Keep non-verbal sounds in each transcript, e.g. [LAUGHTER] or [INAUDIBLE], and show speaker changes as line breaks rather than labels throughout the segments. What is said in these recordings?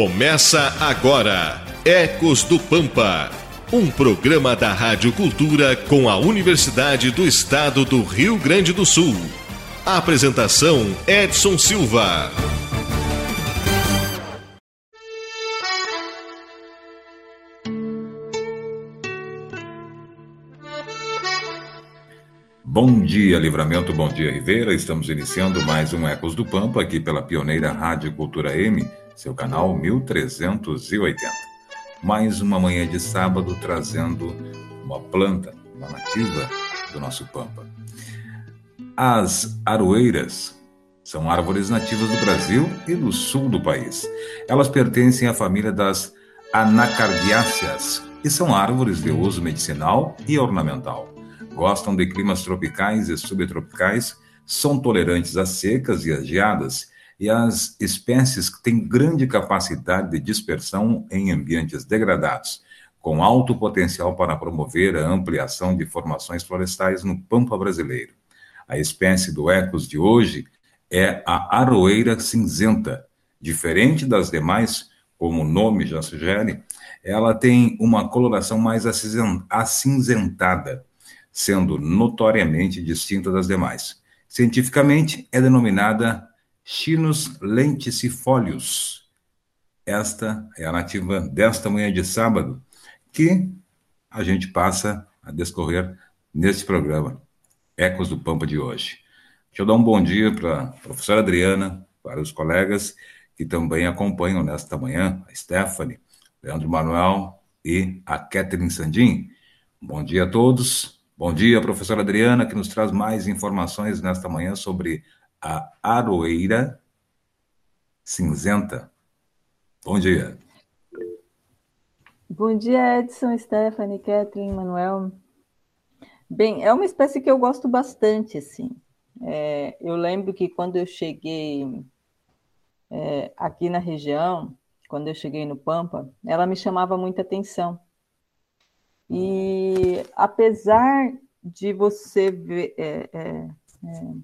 Começa agora Ecos do Pampa, um programa da Rádio Cultura com a Universidade do Estado do Rio Grande do Sul. A apresentação Edson Silva.
Bom dia, Livramento, bom dia, Ribeira. Estamos iniciando mais um Ecos do Pampa aqui pela pioneira Rádio Cultura M seu canal 1380. Mais uma manhã de sábado trazendo uma planta, uma nativa do nosso Pampa. As aroeiras são árvores nativas do Brasil e do sul do país. Elas pertencem à família das anacardiáceas e são árvores de uso medicinal e ornamental. Gostam de climas tropicais e subtropicais, são tolerantes às secas e às geadas e as espécies que têm grande capacidade de dispersão em ambientes degradados, com alto potencial para promover a ampliação de formações florestais no pampa brasileiro. A espécie do Ecos de hoje é a aroeira cinzenta. Diferente das demais, como o nome já sugere, ela tem uma coloração mais acinzentada, sendo notoriamente distinta das demais. Cientificamente, é denominada Chinus lenticifolius. Esta é a nativa desta manhã de sábado, que a gente passa a descorrer neste programa, Ecos do Pampa de hoje. Deixa eu dar um bom dia para a professora Adriana, para os colegas que também acompanham nesta manhã, a Stephanie, Leandro Manuel e a Catherine Sandim. Bom dia a todos. Bom dia, professora Adriana, que nos traz mais informações nesta manhã sobre a aroeira cinzenta. Bom dia.
Bom dia, Edson, Stephanie, Catherine, Manuel. Bem, é uma espécie que eu gosto bastante, assim. É, eu lembro que quando eu cheguei é, aqui na região, quando eu cheguei no Pampa, ela me chamava muita atenção. E apesar de você ver, é, é, é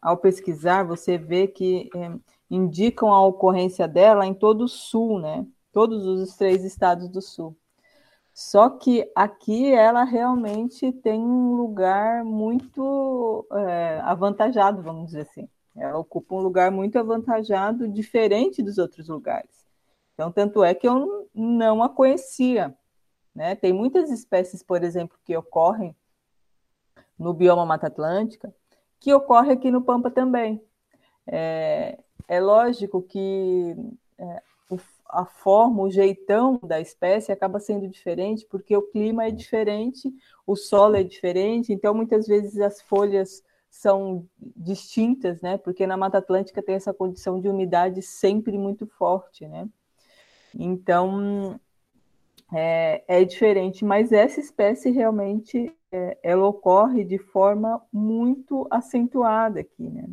ao pesquisar, você vê que é, indicam a ocorrência dela em todo o sul, né? Todos os três estados do sul. Só que aqui ela realmente tem um lugar muito é, avantajado, vamos dizer assim. Ela ocupa um lugar muito avantajado, diferente dos outros lugares. Então, tanto é que eu não a conhecia. Né? Tem muitas espécies, por exemplo, que ocorrem no bioma Mata Atlântica, que ocorre aqui no Pampa também. É, é lógico que é, a forma, o jeitão da espécie acaba sendo diferente, porque o clima é diferente, o solo é diferente, então muitas vezes as folhas são distintas, né? Porque na Mata Atlântica tem essa condição de umidade sempre muito forte, né? Então é, é diferente, mas essa espécie realmente é, ela ocorre de forma muito acentuada aqui, né?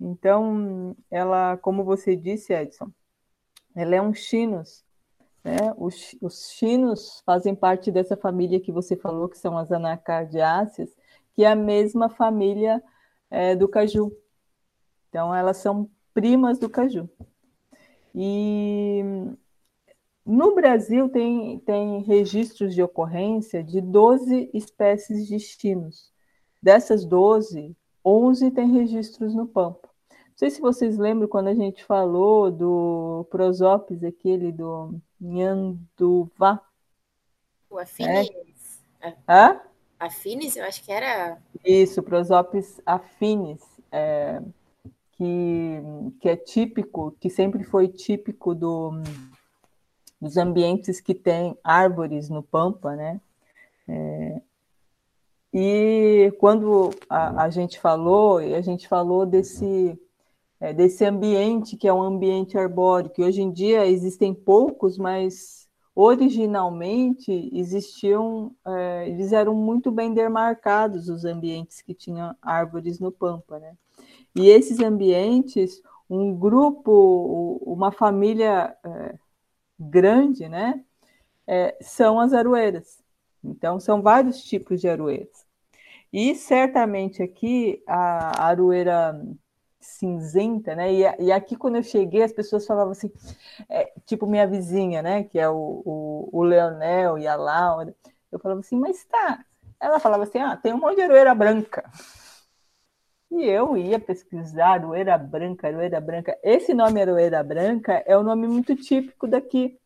Então, ela, como você disse, Edson, ela é um chinus, né? Os, os chinos fazem parte dessa família que você falou, que são as anacardiáceas, que é a mesma família é, do caju. Então, elas são primas do caju. E no Brasil, tem, tem registros de ocorrência de 12 espécies de. Dessas 12, 11 têm registros no Pampa. Não sei se vocês lembram quando a gente falou do Prosopis, aquele do Nhanduvá.
O Afines.
É. Hã?
Afines, eu acho que era.
Isso, Prosopis afines, é, que, que é típico, que sempre foi típico do dos ambientes que tem árvores no Pampa, né? É, e quando a, a, gente falou, a gente falou desse, é, desse ambiente que é um ambiente arbóreo, que hoje em dia existem poucos, mas originalmente existiam, é, eles eram muito bem demarcados os ambientes que tinham árvores no Pampa, né? E esses ambientes, um grupo, uma família é, grande, né? É, são as aroeiras. Então, são vários tipos de aroeiras. E certamente aqui a aroeira cinzenta, né? E, e, aqui, quando eu cheguei, as pessoas falavam assim, é, tipo minha vizinha, né? Que é o, o, o Leonel e a Laura. Eu falava assim, mas tá. Ela falava assim, ah, tem um monte de aroeira branca. E eu ia pesquisar aroeira branca, aroeira branca. Esse nome aroeira branca é um nome muito típico daqui,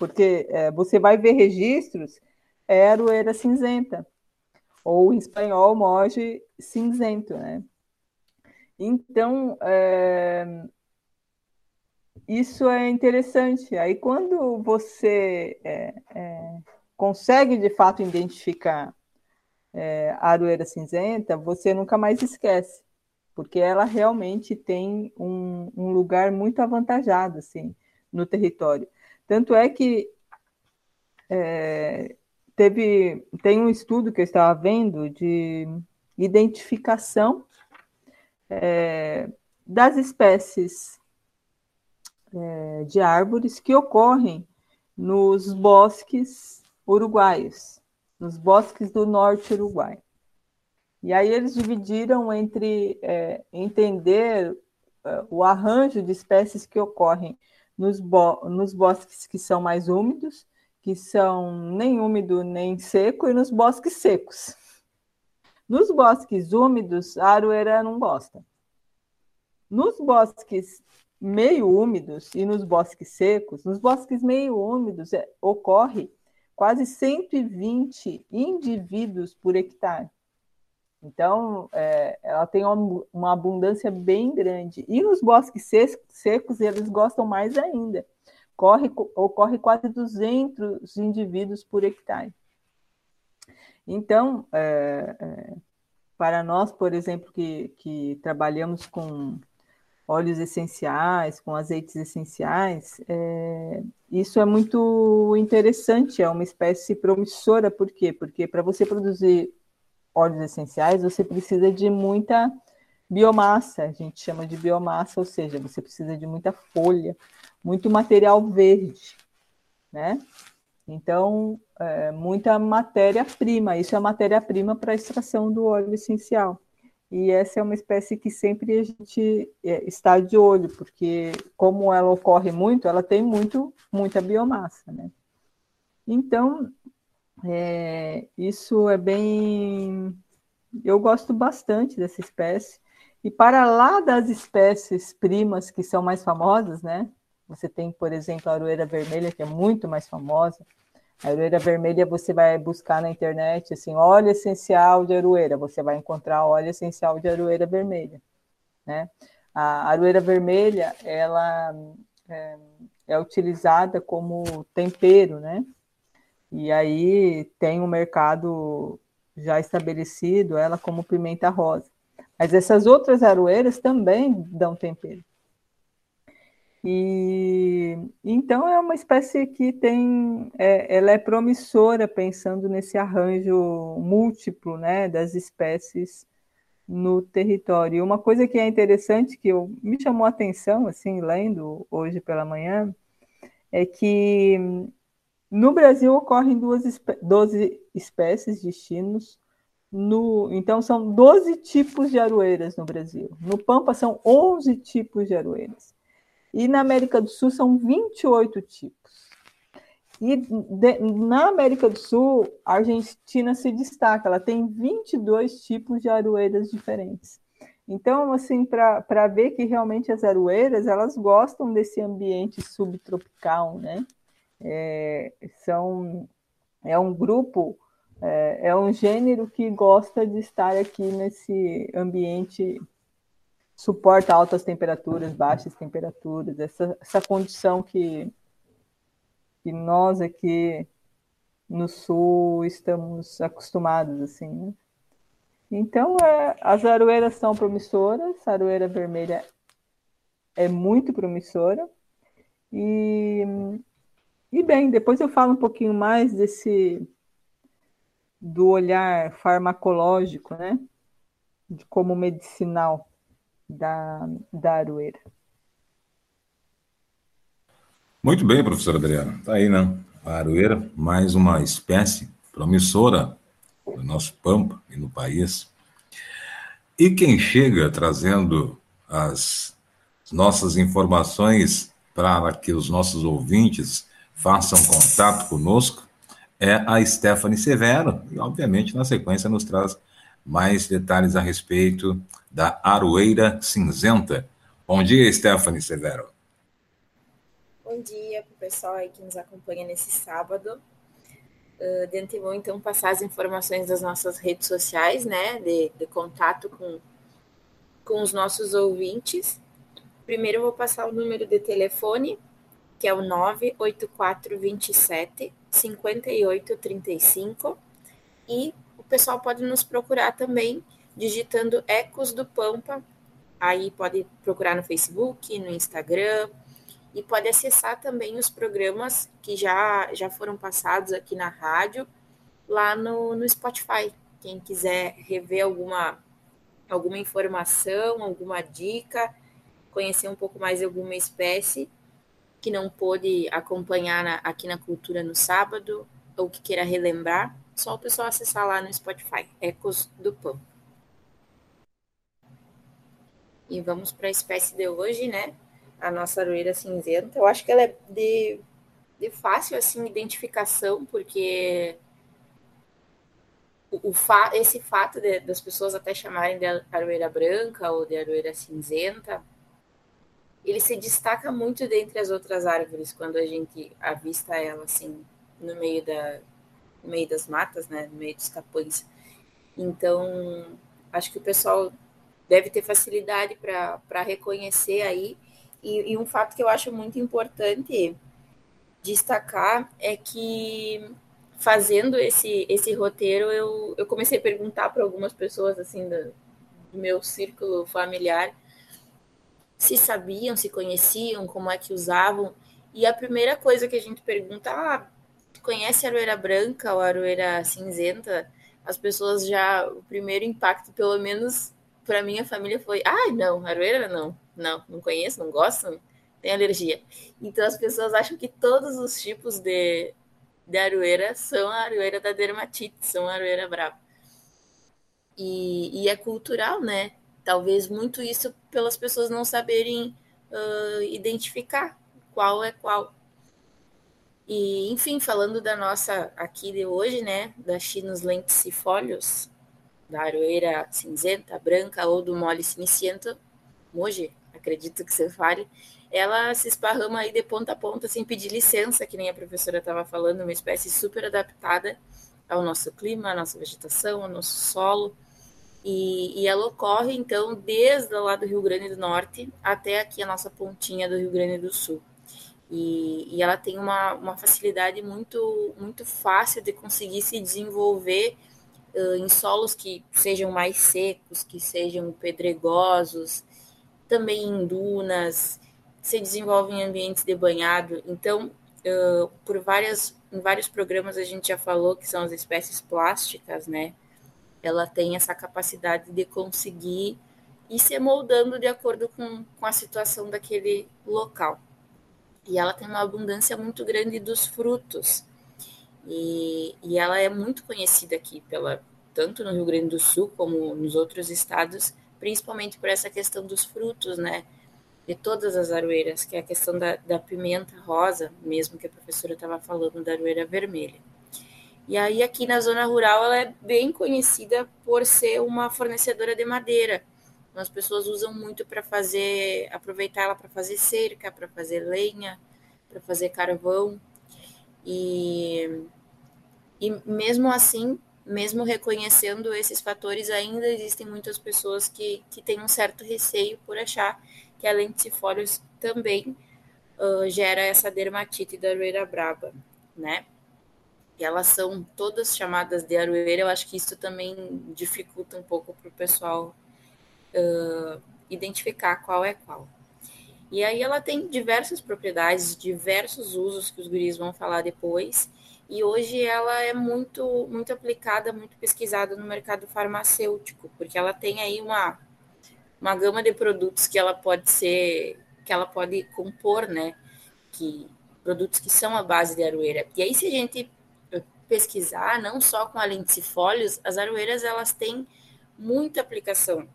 porque é, você vai ver registros, é aroeira cinzenta, ou em espanhol, moje cinzento, né? Então, é, isso é interessante. Aí, quando você é, é, consegue de fato identificar é, a aroeira cinzenta, você nunca mais esquece, porque ela realmente tem um, um lugar muito avantajado assim, no território. Tanto é que é, teve, tem um estudo que eu estava vendo de identificação é, das espécies é, de árvores que ocorrem nos bosques uruguaios, nos bosques do norte uruguai. E aí eles dividiram entre é, entender é, o arranjo de espécies que ocorrem nos, bo nos bosques que são mais úmidos, que são nem úmido nem seco, e nos bosques secos. Nos bosques úmidos, a aroeira não gosta. Nos bosques meio úmidos e nos bosques secos, nos bosques meio úmidos é, ocorre quase 120 indivíduos por hectare. Então, é, ela tem uma, uma, abundância bem grande. E nos bosques secos, eles gostam mais ainda. Corre, ocorre quase 200 indivíduos por hectare. Então, é, é, para nós, por exemplo, que, que trabalhamos com óleos essenciais, com azeites essenciais, é, isso é muito interessante, é uma espécie promissora, por quê? Porque para você produzir óleos essenciais, você precisa de muita biomassa, a gente chama de biomassa, ou seja, você precisa de muita folha, muito material verde, né? Então, é, muita matéria-prima, isso é matéria-prima para a extração do óleo essencial. E essa é uma espécie que sempre a gente é, está de olho, porque como ela ocorre muito, ela tem muito, muita biomassa, né? Então, é, isso é bem... Eu gosto bastante dessa espécie. E para lá das espécies primas que são mais famosas, né? Você tem, por exemplo, a aroeira vermelha, que é muito mais famosa. A aroeira vermelha você vai buscar na internet, assim, óleo essencial de aroeira. Você vai encontrar óleo essencial de aroeira vermelha, né? A aroeira vermelha, ela é, é utilizada como tempero, né? E aí tem um mercado já estabelecido, ela como pimenta rosa. Mas essas outras aroeiras também dão tempero. E então é uma espécie que tem, é, ela é promissora pensando nesse arranjo múltiplo, né, das espécies no território. Uma coisa que é interessante que eu, me chamou a atenção, assim, lendo hoje pela manhã, é que no Brasil ocorrem duas 12 espécies destinos. No, então, são 12 tipos de aroeiras no Brasil. No Pampa, são 11 tipos de aroeiras. E na América do Sul, são 28 tipos. E de, na América do Sul, a Argentina se destaca, ela tem 22 tipos de aroeiras diferentes. Então, assim, para ver que realmente as aroeiras, elas gostam desse ambiente subtropical, né? É, são, é um grupo, é, é um gênero que gosta de estar aqui nesse ambiente, suporta altas temperaturas, baixas temperaturas, essa, essa condição que, que nós aqui no sul estamos acostumados, assim, né? Então, é, as aroeiras são promissoras, a aroeira vermelha é muito promissora, e e bem, depois eu falo um pouquinho mais desse do olhar farmacológico, né? De como medicinal da, da aroeira.
Muito bem, professora Adriana. Tá aí, né? A aroeira, mais uma espécie promissora no nosso pampa e no país. E quem chega trazendo as nossas informações para que os nossos ouvintes façam contato conosco é a Stephanie Severo, e obviamente na sequência nos traz mais detalhes a respeito da Aroeira Cinzenta. Bom dia, Stephanie Severo.
Bom dia para o pessoal aí que nos acompanha nesse sábado. Uh, de antemão, então, passar as informações das nossas redes sociais, né, de, de contato com, com os nossos ouvintes. Primeiro, vou passar o número de telefone, que é o 98427 5835. E o pessoal pode nos procurar também digitando Ecos do Pampa. Aí pode procurar no Facebook, no Instagram, e pode acessar também os programas que já, já foram passados aqui na rádio, lá no, no Spotify. Quem quiser rever alguma, alguma informação, alguma dica, conhecer um pouco mais alguma espécie que não pôde acompanhar na, aqui na Cultura no sábado, ou que queira relembrar, só o pessoal acessar lá no Spotify, Ecos do Pão. E vamos para a espécie de hoje, né? a nossa aroeira cinzenta. Eu acho que ela é de, de fácil assim identificação, porque o, o fa esse fato de, das pessoas até chamarem de aroeira branca ou de aroeira cinzenta, ele se destaca muito dentre as outras árvores quando a gente avista ela assim no meio da no meio das matas, né, no meio dos capões. Então, acho que o pessoal deve ter facilidade para reconhecer aí e, e um fato que eu acho muito importante destacar é que fazendo esse, esse roteiro, eu, eu comecei a perguntar para algumas pessoas assim do, do, meu círculo familiar se sabiam, se conheciam, como é que usavam. E a primeira coisa que a gente pergunta, ah, conhece a aroeira branca ou a aroeira cinzenta? As pessoas já, o primeiro impacto, pelo menos para minha família, foi, ah, não, aroeira não não, não conheço, não gosto, tem alergia. Então as pessoas acham que todos os tipos de, de aroeira são a aroeira da dermatite, são a aroeira brava. E, e é cultural, né? Talvez muito isso pelas pessoas não saberem uh, identificar qual é qual. E, enfim, falando da nossa aqui de hoje, né, da Chinos lenticifolios, da aroeira cinzenta, branca ou do mole ciniciento, moje, acredito que você fale, ela se esparrama aí de ponta a ponta sem pedir licença, que nem a professora estava falando, uma espécie super adaptada ao nosso clima, à nossa vegetação, ao nosso solo. E, e ela ocorre, então, desde lá do Rio Grande do Norte até aqui a nossa pontinha do Rio Grande do Sul. E, e ela tem uma, uma facilidade muito, muito fácil de conseguir se desenvolver uh, em solos que sejam mais secos, que sejam pedregosos, também em dunas, se desenvolve em ambientes de banhado. Então, uh, por várias, em vários programas a gente já falou que são as espécies plásticas, né? Ela tem essa capacidade de conseguir ir se moldando de acordo com, com a situação daquele local. E ela tem uma abundância muito grande dos frutos. E, e ela é muito conhecida aqui, pela, tanto no Rio Grande do Sul como nos outros estados, principalmente por essa questão dos frutos, né? De todas as aroeiras, que é a questão da, da pimenta rosa, mesmo que a professora estava falando da aroeira vermelha. E aí, aqui na zona rural, ela é bem conhecida por ser uma fornecedora de madeira. Então, as pessoas usam muito para fazer, aproveitar ela para fazer cerca, para fazer lenha, para fazer carvão. E, e mesmo assim, mesmo reconhecendo esses fatores, ainda existem muitas pessoas que, que têm um certo receio por achar que a lenticifólios também uh, gera essa dermatite da aroeira braba, né? E elas são todas chamadas de aroeira, eu acho que isso também dificulta um pouco para o pessoal uh, identificar qual é qual. E aí ela tem diversas propriedades, diversos usos que os guris vão falar depois, e hoje ela é muito, muito aplicada, muito pesquisada no mercado farmacêutico, porque ela tem aí uma, uma gama de produtos que ela pode ser, que ela pode compor, né? Que, produtos que são a base de aroeira. E aí, se a gente pesquisar, não só com a lenticifólios, as aroeiras elas têm muita aplicação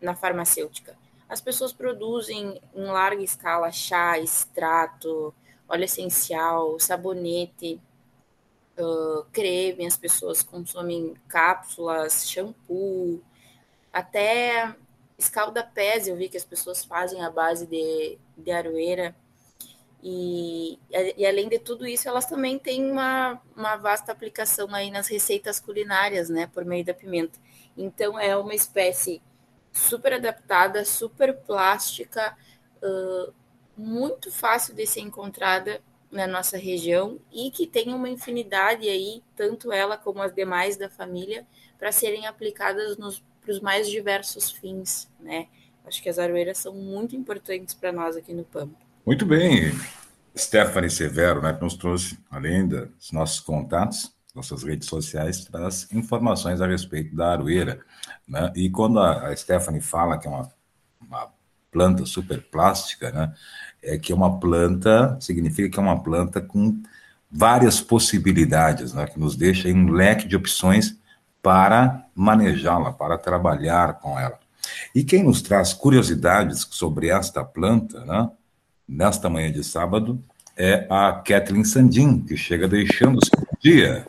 na farmacêutica. as pessoas produzem em larga escala chá, extrato, óleo essencial, sabonete, uh, creme, as pessoas consomem cápsulas, shampoo, até escalda-pés, eu vi que as pessoas fazem a base de, de aroeira. E, e, além de tudo isso, elas também têm uma, uma vasta aplicação aí nas receitas culinárias, né, por meio da pimenta. Então, é uma espécie super adaptada, super plástica, uh, muito fácil de ser encontrada na nossa região e que tem uma infinidade aí, tanto ela como as demais da família, para serem aplicadas para os mais diversos fins, né? Acho que as aroeiras são muito importantes para nós aqui no Pampa.
Muito bem, Stephanie Severo, né, que nos trouxe, além dos nossos contatos, nossas redes sociais, traz informações a respeito da aroeira. Né? E quando a, Stephanie fala que é uma, uma planta super plástica, né, é que é uma planta, significa que é uma planta com várias possibilidades, né, que nos deixa um leque de opções para manejá-la, para trabalhar com ela. E quem nos traz curiosidades sobre esta planta, né, nesta manhã de sábado, é a Kathleen Sandin, que chega deixando o seu dia.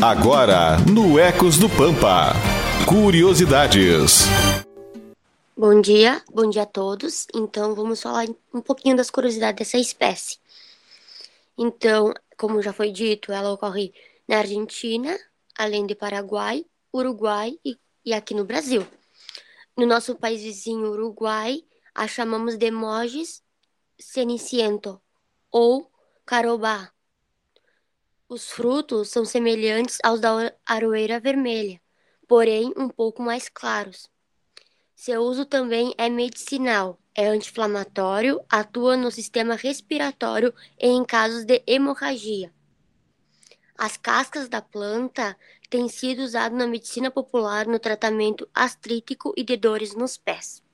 Agora, no Ecos do Pampa, curiosidades.
Bom dia, bom dia a todos. Então, vamos falar um pouquinho das curiosidades dessa espécie. Então, como já foi dito, ela ocorre na Argentina, além de Paraguai, Uruguai e, e aqui no Brasil. No nosso país vizinho, Uruguai, a chamamos de Moges ceniciento ou carobá. Os frutos são semelhantes aos da aroeira vermelha, porém um pouco mais claros. Seu uso também é medicinal, é anti-inflamatório, atua no sistema respiratório e em casos de hemorragia. As cascas da planta têm sido usadas na medicina popular no tratamento astrítico e de dores nos pés.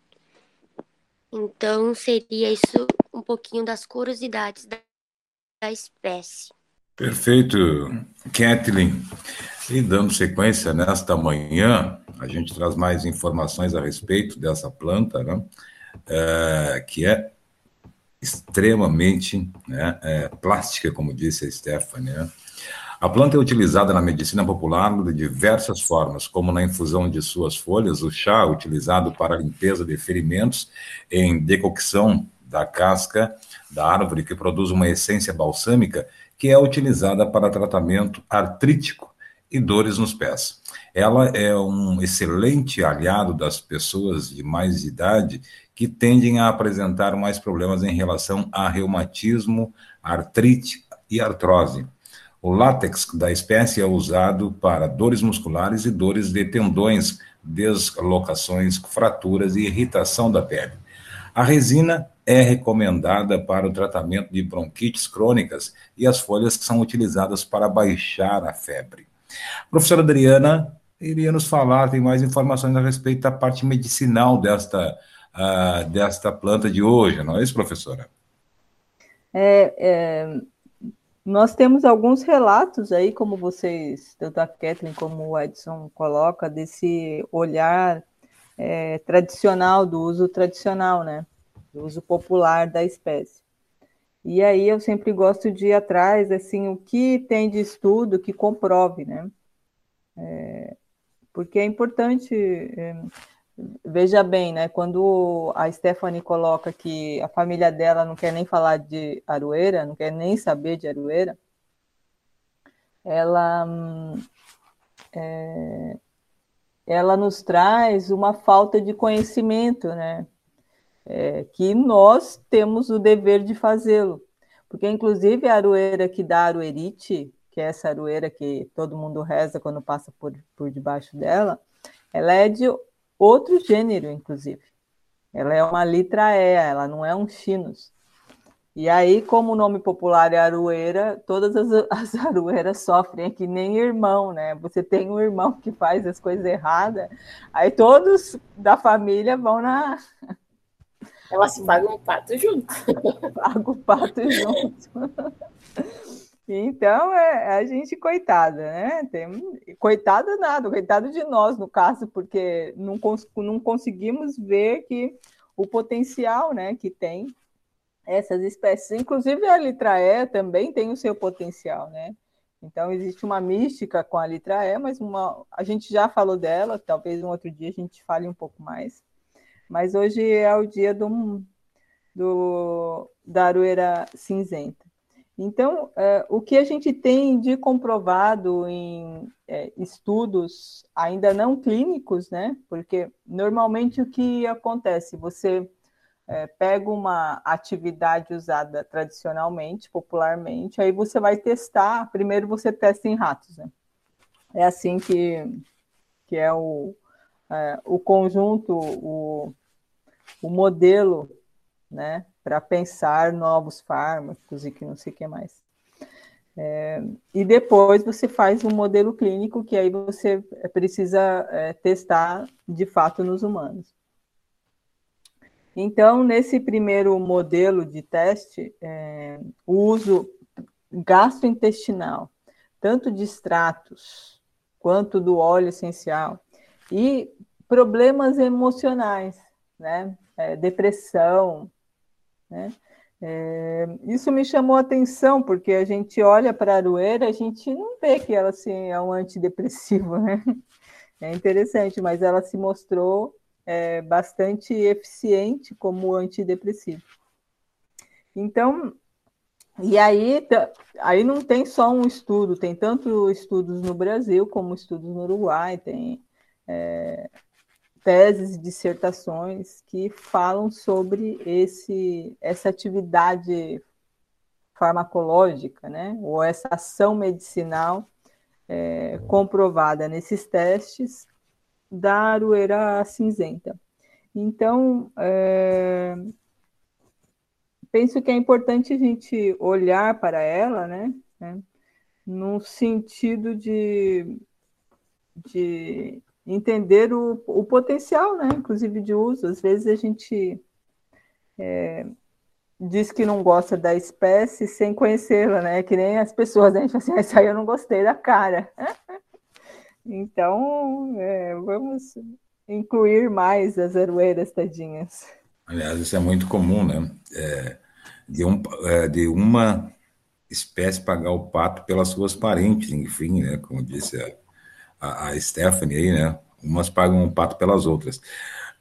Então, seria isso um pouquinho das curiosidades da, da espécie.
Perfeito, Kathleen. E dando sequência nesta manhã, a gente traz mais informações a respeito dessa planta, né? É, que é extremamente né, é, plástica, como disse a Stephanie. Né? A planta é utilizada na medicina popular de diversas formas, como na infusão de suas folhas, o chá utilizado para limpeza de ferimentos em decocção da casca da árvore, que produz uma essência balsâmica que é utilizada para tratamento artrítico e dores nos pés. Ela é um excelente aliado das pessoas de mais idade que tendem a apresentar mais problemas em relação a reumatismo, artrite e artrose. O látex da espécie é usado para dores musculares e dores de tendões, deslocações, fraturas e irritação da pele. A resina é recomendada para o tratamento de bronquites crônicas e as folhas que são utilizadas para baixar a febre. A professora Adriana iria nos falar, tem mais informações a respeito da parte medicinal desta, uh, desta planta de hoje, não é isso, professora?
É, é, nós temos alguns relatos aí, como vocês, tanto a Kathleen como o Edson coloca, desse olhar é, tradicional, do uso tradicional, né? Do uso popular da espécie. E aí eu sempre gosto de ir atrás, assim, o que tem de estudo que comprove, né? É, porque é importante é, Veja bem, né? Quando a Stephanie coloca que a família dela não quer nem falar de Aroeira, não quer nem saber de Aroeira, ela, é, ela nos traz uma falta de conhecimento, né? É, que nós temos o dever de fazê-lo. Porque, inclusive, a aroeira que dá aroerite, que é essa aroeira que todo mundo reza quando passa por, por debaixo dela, ela é de outro gênero, inclusive. Ela é uma litra E, ela não é um chinus. E aí, como o nome popular é aroeira, todas as, [LAUGHS] as aroeiras sofrem, é que nem irmão, né? Você tem um irmão que faz as coisas erradas, aí todos da família vão na.
Elas pagam o pato junto. [LAUGHS]
Pagam o pato junto. [LAUGHS] Então, é, a gente, coitada, né? Tem, coitada nada, coitado de nós, no caso, porque não, cons não conseguimos ver que o potencial né, que tem essas espécies. Inclusive, a litraé também tem o seu potencial, né? Então, existe uma mística com a litraé, mas uma, a gente já falou dela, talvez um outro dia a gente fale um pouco mais. Mas hoje é o dia do, do, da aroeira cinzenta. Então, é, o que a gente tem de comprovado em é, estudos ainda não clínicos, né? Porque normalmente o que acontece? Você é, pega uma atividade usada tradicionalmente, popularmente, aí você vai testar. Primeiro você testa em ratos, né? É assim que, que é o, o conjunto, o, o modelo né, para pensar novos fármacos e que não sei o que mais. É, e depois você faz um modelo clínico que aí você precisa é, testar de fato nos humanos. Então, nesse primeiro modelo de teste, é, o uso gastrointestinal, tanto de extratos quanto do óleo essencial, e problemas emocionais, né? É, depressão, né? É, isso me chamou a atenção, porque a gente olha para a aroeira, a gente não vê que ela assim, é um antidepressivo, [LAUGHS] né? É interessante, mas ela se mostrou é, bastante eficiente como antidepressivo. Então, e aí, aí não tem só um estudo, tem tanto estudos no Brasil como estudos no Uruguai, tem é, teses e dissertações que falam sobre esse, essa atividade farmacológica, né, ou essa ação medicinal é, comprovada nesses testes da aroeira cinzenta. Então, é, penso que é importante a gente olhar para ela, né, né no sentido de, de entender o, o potencial, né, inclusive de uso. Às vezes a gente é, diz que não gosta da espécie sem conhecê-la, né? Que nem as pessoas, né? a gente fala assim, ah, isso aí eu não gostei da cara. [LAUGHS] então, é, vamos incluir mais as aroeiras tadinhas.
Aliás, isso é muito comum, né? É, de, um, é, de uma espécie pagar o pato pelas suas parentes, enfim, né? Como disse a, a, Stephanie aí, né? Umas pagam um pato pelas outras.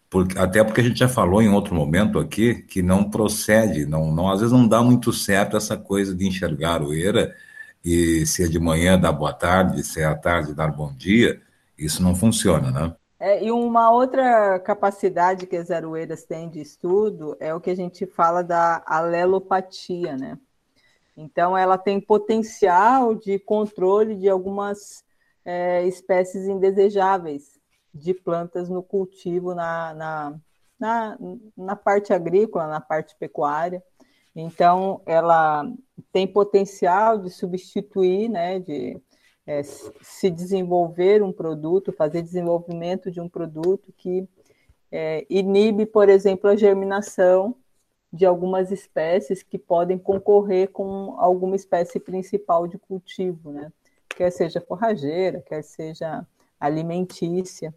Porque, até porque a gente já falou em outro momento aqui que não procede, não, não, às vezes não dá muito certo essa coisa de enxergar aroeira e se é de manhã dar boa tarde, se é à tarde dar bom dia, isso não funciona, né?
É, e uma outra capacidade que as aroeiras têm de estudo é o que a gente fala da alelopatia, né? Então, ela tem potencial de controle de algumas é, espécies indesejáveis de plantas no cultivo, na, na, na, na parte agrícola, na parte pecuária. Então, ela tem potencial de substituir, né, de é, se desenvolver um produto, fazer desenvolvimento de um produto que é, inibe, por exemplo, a germinação de algumas espécies que podem concorrer com alguma espécie principal de cultivo, né? Quer seja forrageira, quer seja alimentícia.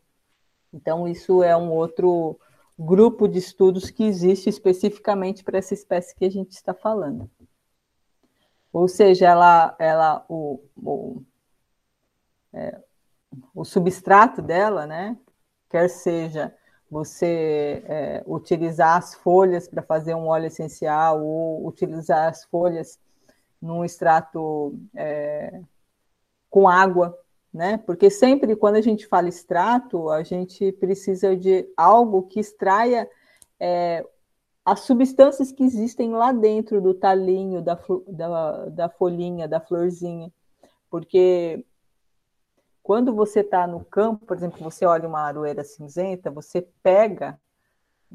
Então, isso é um outro grupo de estudos que existe especificamente para essa espécie que a gente está falando. Ou seja, ela, ela o, o, é, o substrato dela, né, quer seja você é, utilizar as folhas para fazer um óleo essencial ou utilizar as folhas num extrato é, com água, né? Porque sempre quando a gente fala extrato, a gente precisa de algo que extraia é, as substâncias que existem lá dentro do talinho, da, da, da folhinha, da florzinha. Porque quando você está no campo, por exemplo, você olha uma aroeira cinzenta, você pega.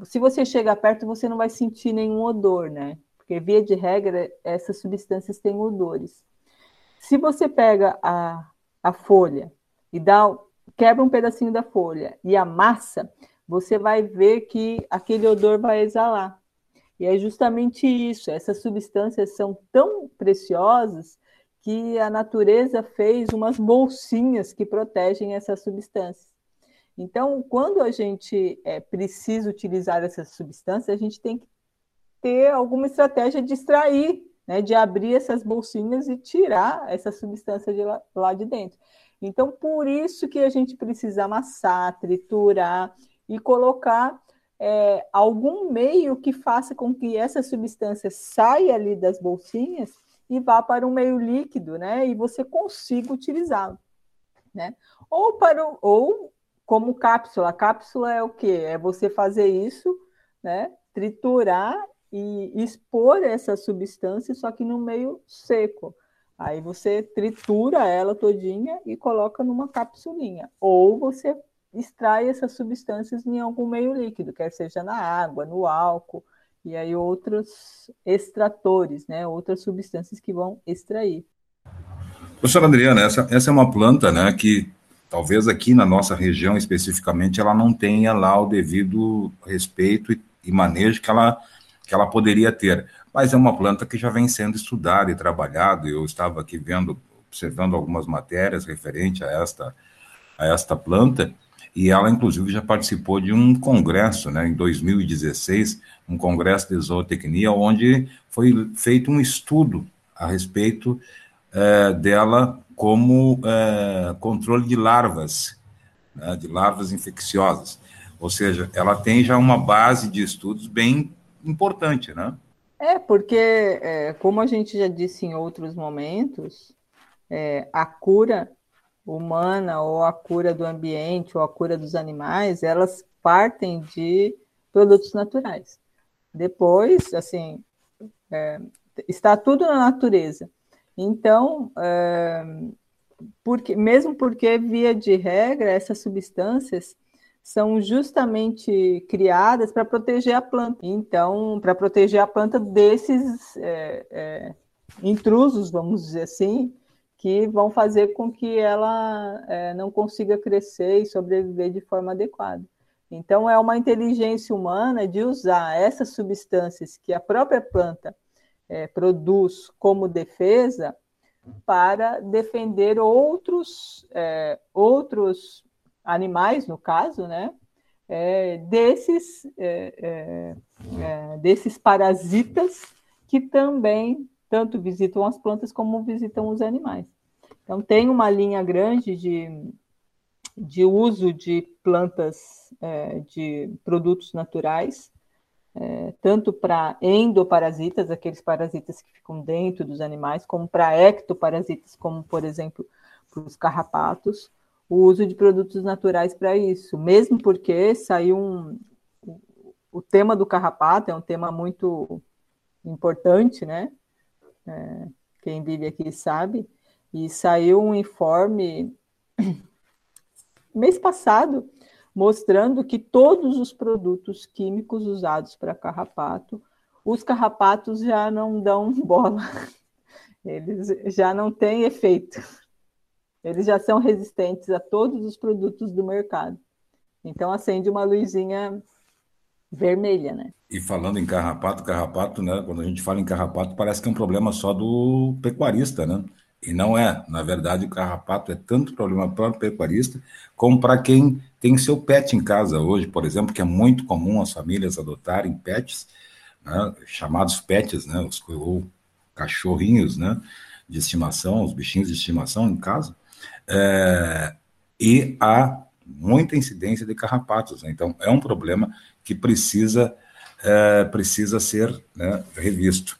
Se você chegar perto, você não vai sentir nenhum odor, né? Porque, via de regra, essas substâncias têm odores. Se você pega a, a folha e dá, quebra um pedacinho da folha e amassa, você vai ver que aquele odor vai exalar. E é justamente isso. Essas substâncias são tão preciosas que a natureza fez umas bolsinhas que protegem essas substâncias. Então, quando a gente é, precisa utilizar essas substâncias, a gente tem que ter alguma estratégia de extrair, né, de abrir essas bolsinhas e tirar essa substância de lá, lá de dentro. Então, por isso que a gente precisa amassar, triturar e colocar é, algum meio que faça com que essa substância saia ali das bolsinhas e vá para um meio líquido, né? E você consiga utilizá-lo, né? Ou para o, ou como cápsula. Cápsula é o quê? É você fazer isso, né? Triturar e expor essa substância, só que no meio seco. Aí você tritura ela todinha e coloca numa capsulinha. Ou você extrai essas substâncias em algum meio líquido, quer seja na água, no álcool, e aí outros extratores, né, outras substâncias que vão extrair.
Professora Adriana, essa, essa é uma planta né, que talvez aqui na nossa região especificamente ela não tenha lá o devido respeito e, e manejo que ela, que ela poderia ter, mas é uma planta que já vem sendo estudada e trabalhada, eu estava aqui vendo, observando algumas matérias referente a esta, a esta planta, e ela, inclusive, já participou de um congresso, né, em 2016, um congresso de zootecnia, onde foi feito um estudo a respeito é, dela como é, controle de larvas, né, de larvas infecciosas. Ou seja, ela tem já uma base de estudos bem importante, né?
É, porque, é, como a gente já disse em outros momentos, é, a cura humana ou a cura do ambiente ou a cura dos animais, elas partem de produtos naturais. Depois, assim, é, está tudo na natureza. Então, é, porque, mesmo porque, via de regra, essas substâncias são justamente criadas para proteger a planta. Então, para proteger a planta desses é, é intrusos, vamos dizer assim, que vão fazer com que ela é, não consiga crescer e sobreviver de forma adequada. Então, é uma inteligência humana de usar essas substâncias que a própria planta é, produz como defesa para defender outros, é, outros animais, no caso, né, é, desses, é, é, é, desses parasitas que também tanto visitam as plantas como visitam os animais. Então, tem uma linha grande de, de uso de plantas, é, de produtos naturais, é, tanto para endoparasitas, aqueles parasitas que ficam dentro dos animais, como para ectoparasitas, como, por exemplo, para os carrapatos, o uso de produtos naturais para isso, mesmo porque saiu um. O tema do carrapato é um tema muito importante, né? é, quem vive aqui sabe, e saiu um informe [CLEARS THROAT] mês passado mostrando que todos os produtos químicos usados para carrapato, os carrapatos já não dão [LAUGHS] bola, eles já não têm efeito, eles já são resistentes a todos os produtos do mercado. Então acende uma luzinha vermelha, né?
E falando em carrapato, carrapato, né? Quando a gente fala em carrapato, parece que é um problema só do pecuarista, né? E não é. Na verdade, o carrapato é tanto problema para o pecuarista como para quem tem seu pet em casa hoje, por exemplo, que é muito comum as famílias adotarem pets, né? chamados pets, né? Os, ou cachorrinhos, né? De estimação, os bichinhos de estimação em casa. É, e há muita incidência de carrapatos. Né? Então, é um problema que precisa é, precisa ser né, revisto.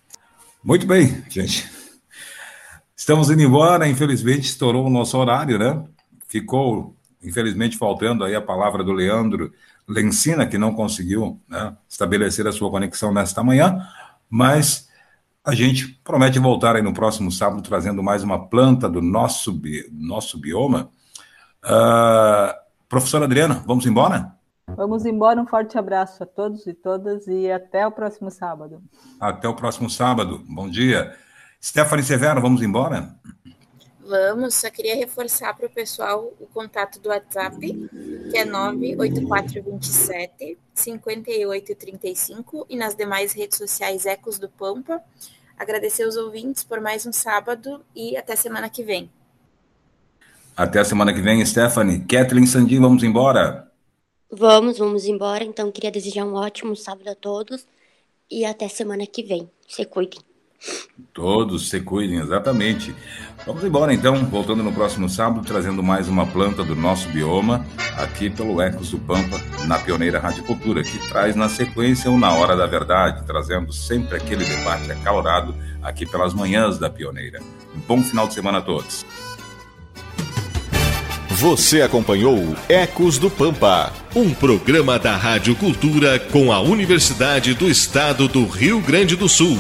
Muito bem, gente. Estamos indo embora, infelizmente estourou o nosso horário, né? Ficou, infelizmente, faltando aí a palavra do Leandro Lencina, que não conseguiu né, estabelecer a sua conexão nesta manhã, mas a gente promete voltar aí no próximo sábado trazendo mais uma planta do nosso, bi nosso bioma. Uh, professora Adriana, vamos embora?
Vamos embora, um forte abraço a todos e todas e até o próximo sábado.
Até o próximo sábado. Bom dia. Stephanie Severo, vamos embora?
Vamos, só queria reforçar para o pessoal o contato do WhatsApp, que é 98427 5835 e nas demais redes sociais Ecos do Pampa. agradecer os ouvintes por mais um sábado e até semana que vem.
Até a semana que vem, Stephanie. Kathleen Sandi, vamos embora?
Vamos, vamos embora. Então, queria desejar um ótimo sábado a todos e até semana que vem. Se cuidem.
Todos se cuidem, exatamente. Vamos embora então, voltando no próximo sábado, trazendo mais uma planta do nosso bioma, aqui pelo Ecos do Pampa, na Pioneira Rádio Cultura, que traz na sequência o Na Hora da Verdade, trazendo sempre aquele debate acalorado aqui pelas manhãs da Pioneira. Um bom final de semana a todos.
Você acompanhou Ecos do Pampa, um programa da Rádio Cultura com a Universidade do Estado do Rio Grande do Sul.